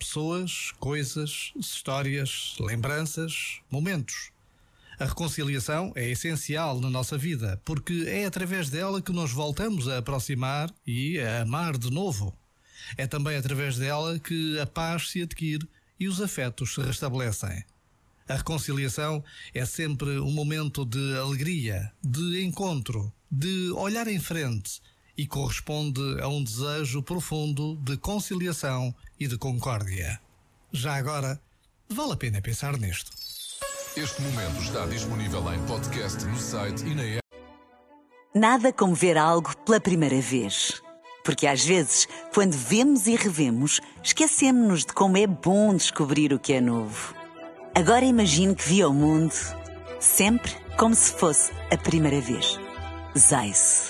Pessoas, coisas, histórias, lembranças, momentos. A reconciliação é essencial na nossa vida, porque é através dela que nos voltamos a aproximar e a amar de novo. É também através dela que a paz se adquire e os afetos se restabelecem. A reconciliação é sempre um momento de alegria, de encontro, de olhar em frente e corresponde a um desejo profundo de conciliação e de concórdia. Já agora, vale a pena pensar nisto. Este momento está disponível em podcast no site e na app. Nada como ver algo pela primeira vez. Porque às vezes, quando vemos e revemos, esquecemos-nos de como é bom descobrir o que é novo. Agora imagine que viu o mundo sempre como se fosse a primeira vez. Zais.